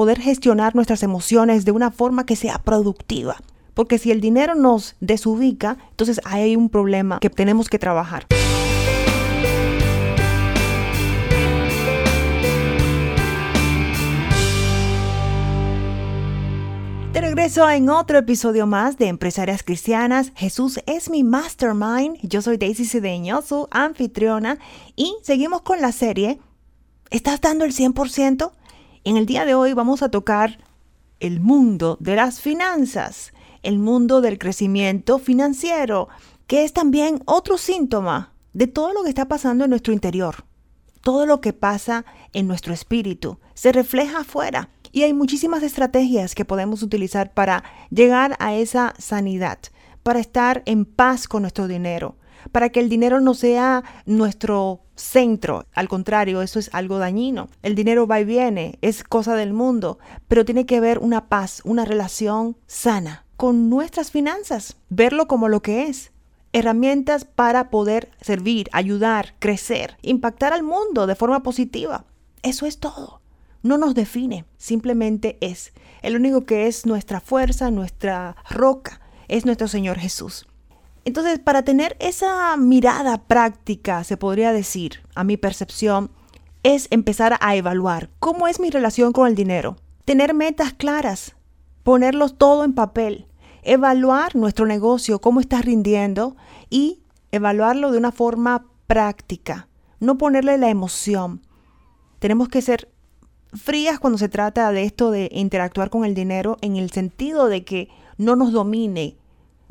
poder gestionar nuestras emociones de una forma que sea productiva. Porque si el dinero nos desubica, entonces hay un problema que tenemos que trabajar. De regreso en otro episodio más de Empresarias Cristianas. Jesús es mi mastermind. Yo soy Daisy Cedeño, su anfitriona. Y seguimos con la serie. ¿Estás dando el 100%? En el día de hoy vamos a tocar el mundo de las finanzas, el mundo del crecimiento financiero, que es también otro síntoma de todo lo que está pasando en nuestro interior. Todo lo que pasa en nuestro espíritu se refleja afuera. Y hay muchísimas estrategias que podemos utilizar para llegar a esa sanidad, para estar en paz con nuestro dinero, para que el dinero no sea nuestro centro. Al contrario, eso es algo dañino. El dinero va y viene, es cosa del mundo, pero tiene que haber una paz, una relación sana con nuestras finanzas, verlo como lo que es. Herramientas para poder servir, ayudar, crecer, impactar al mundo de forma positiva. Eso es todo no nos define, simplemente es. El único que es nuestra fuerza, nuestra roca, es nuestro Señor Jesús. Entonces, para tener esa mirada práctica, se podría decir, a mi percepción, es empezar a evaluar cómo es mi relación con el dinero, tener metas claras, ponerlos todo en papel, evaluar nuestro negocio, cómo está rindiendo y evaluarlo de una forma práctica, no ponerle la emoción. Tenemos que ser frías cuando se trata de esto de interactuar con el dinero en el sentido de que no nos domine,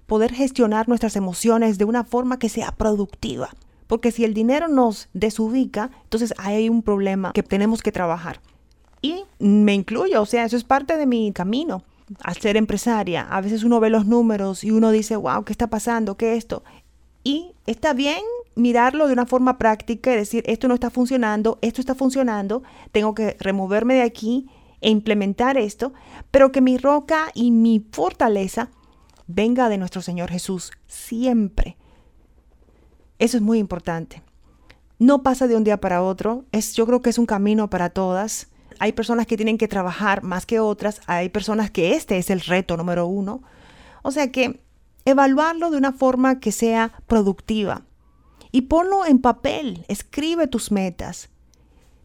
poder gestionar nuestras emociones de una forma que sea productiva. Porque si el dinero nos desubica, entonces hay un problema que tenemos que trabajar. Y me incluyo, o sea, eso es parte de mi camino al ser empresaria. A veces uno ve los números y uno dice, wow, ¿qué está pasando? ¿Qué es esto? Y está bien mirarlo de una forma práctica y decir, esto no está funcionando, esto está funcionando, tengo que removerme de aquí e implementar esto, pero que mi roca y mi fortaleza venga de nuestro Señor Jesús siempre. Eso es muy importante. No pasa de un día para otro, es, yo creo que es un camino para todas. Hay personas que tienen que trabajar más que otras, hay personas que este es el reto número uno. O sea que evaluarlo de una forma que sea productiva, y ponlo en papel, escribe tus metas.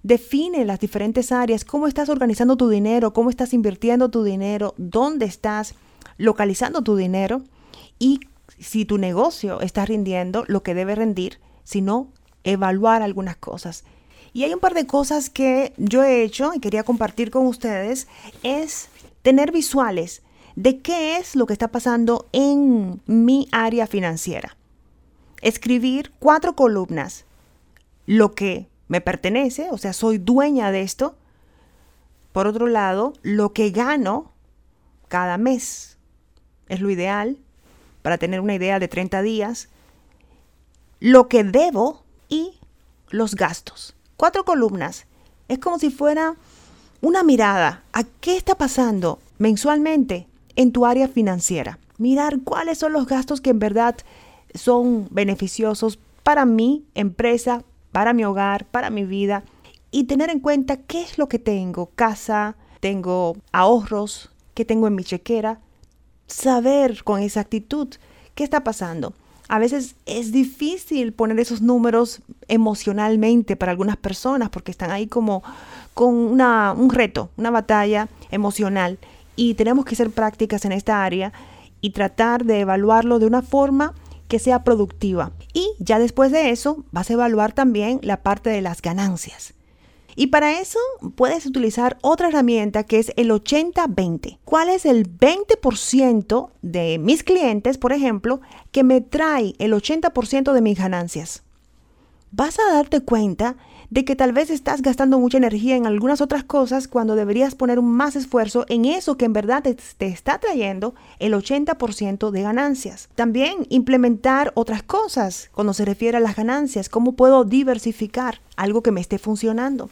Define las diferentes áreas, cómo estás organizando tu dinero, cómo estás invirtiendo tu dinero, dónde estás localizando tu dinero y si tu negocio está rindiendo lo que debe rendir, sino evaluar algunas cosas. Y hay un par de cosas que yo he hecho y quería compartir con ustedes, es tener visuales de qué es lo que está pasando en mi área financiera escribir cuatro columnas, lo que me pertenece, o sea, soy dueña de esto. Por otro lado, lo que gano cada mes es lo ideal para tener una idea de 30 días, lo que debo y los gastos. Cuatro columnas. Es como si fuera una mirada a qué está pasando mensualmente en tu área financiera. Mirar cuáles son los gastos que en verdad son beneficiosos para mi empresa, para mi hogar, para mi vida y tener en cuenta qué es lo que tengo, casa, tengo ahorros, qué tengo en mi chequera, saber con exactitud qué está pasando. A veces es difícil poner esos números emocionalmente para algunas personas porque están ahí como con una, un reto, una batalla emocional y tenemos que ser prácticas en esta área y tratar de evaluarlo de una forma que sea productiva. Y ya después de eso vas a evaluar también la parte de las ganancias. Y para eso puedes utilizar otra herramienta que es el 80-20. ¿Cuál es el 20% de mis clientes, por ejemplo, que me trae el 80% de mis ganancias? Vas a darte cuenta de que tal vez estás gastando mucha energía en algunas otras cosas cuando deberías poner más esfuerzo en eso que en verdad te, está trayendo el 80% de ganancias. También implementar otras cosas cuando se refiere a las ganancias, cómo puedo diversificar algo que me esté funcionando.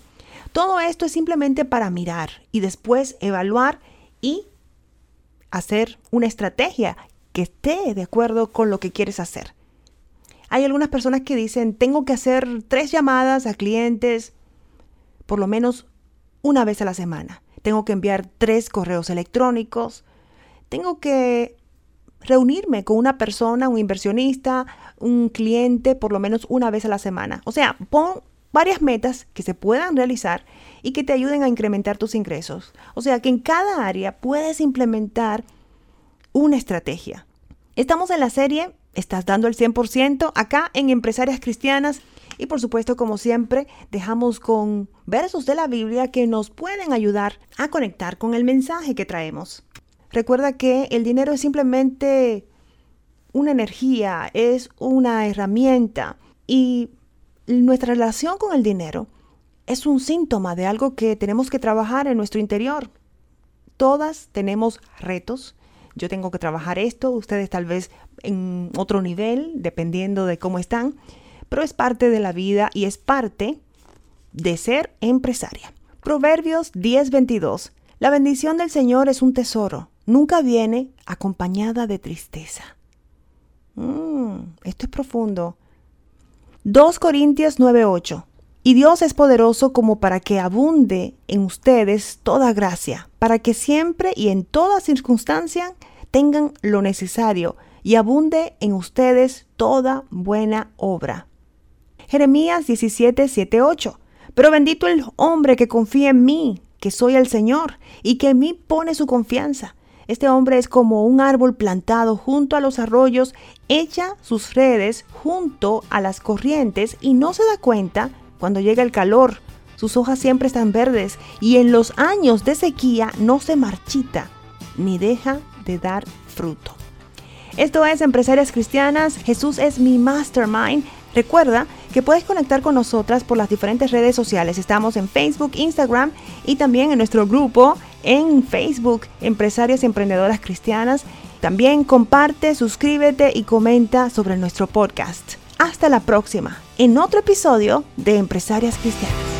Todo esto es simplemente para mirar y después evaluar y hacer una estrategia que esté de acuerdo con lo que quieres hacer. Hay algunas personas que dicen, tengo que hacer tres llamadas a clientes por lo menos una vez a la semana. tengo que enviar tres correos electrónicos, tengo que reunirme con una persona, un inversionista, un cliente por lo menos una vez a la semana. O sea, pon varias metas que se puedan realizar y que te ayuden a incrementar tus ingresos. O sea, que en cada área puedes implementar una estrategia. Estamos en la serie Estás dando el 100% acá en Empresarias Cristianas y por supuesto, como siempre, dejamos con versos de la Biblia que nos pueden ayudar a conectar con el mensaje que traemos. Recuerda que el dinero es simplemente una energía, es una herramienta y nuestra relación con el dinero es un síntoma de algo que tenemos que trabajar en nuestro interior. Todas tenemos retos. Yo tengo que trabajar esto, ustedes tal vez en otro nivel, dependiendo de cómo están, pero es parte de la vida y es parte de ser empresaria. Proverbios 10:22. La bendición del Señor es un tesoro nunca viene acompañada de tristeza. Mm, esto es profundo. 2 Corintios 9:8. Y Dios es poderoso como para que abunde en ustedes toda gracia, para que siempre y en toda circunstancia tengan lo necesario y abunde en ustedes toda buena obra. Jeremías 17, 8. Pero bendito el hombre que confía en mí, que soy el Señor, y que en mí pone su confianza. Este hombre es como un árbol plantado junto a los arroyos, echa sus redes junto a las corrientes y no se da cuenta cuando llega el calor. Sus hojas siempre están verdes y en los años de sequía no se marchita ni deja de dar fruto. Esto es Empresarias Cristianas. Jesús es mi mastermind. Recuerda que puedes conectar con nosotras por las diferentes redes sociales. Estamos en Facebook, Instagram y también en nuestro grupo en Facebook, Empresarias y Emprendedoras Cristianas. También comparte, suscríbete y comenta sobre nuestro podcast. Hasta la próxima, en otro episodio de Empresarias Cristianas.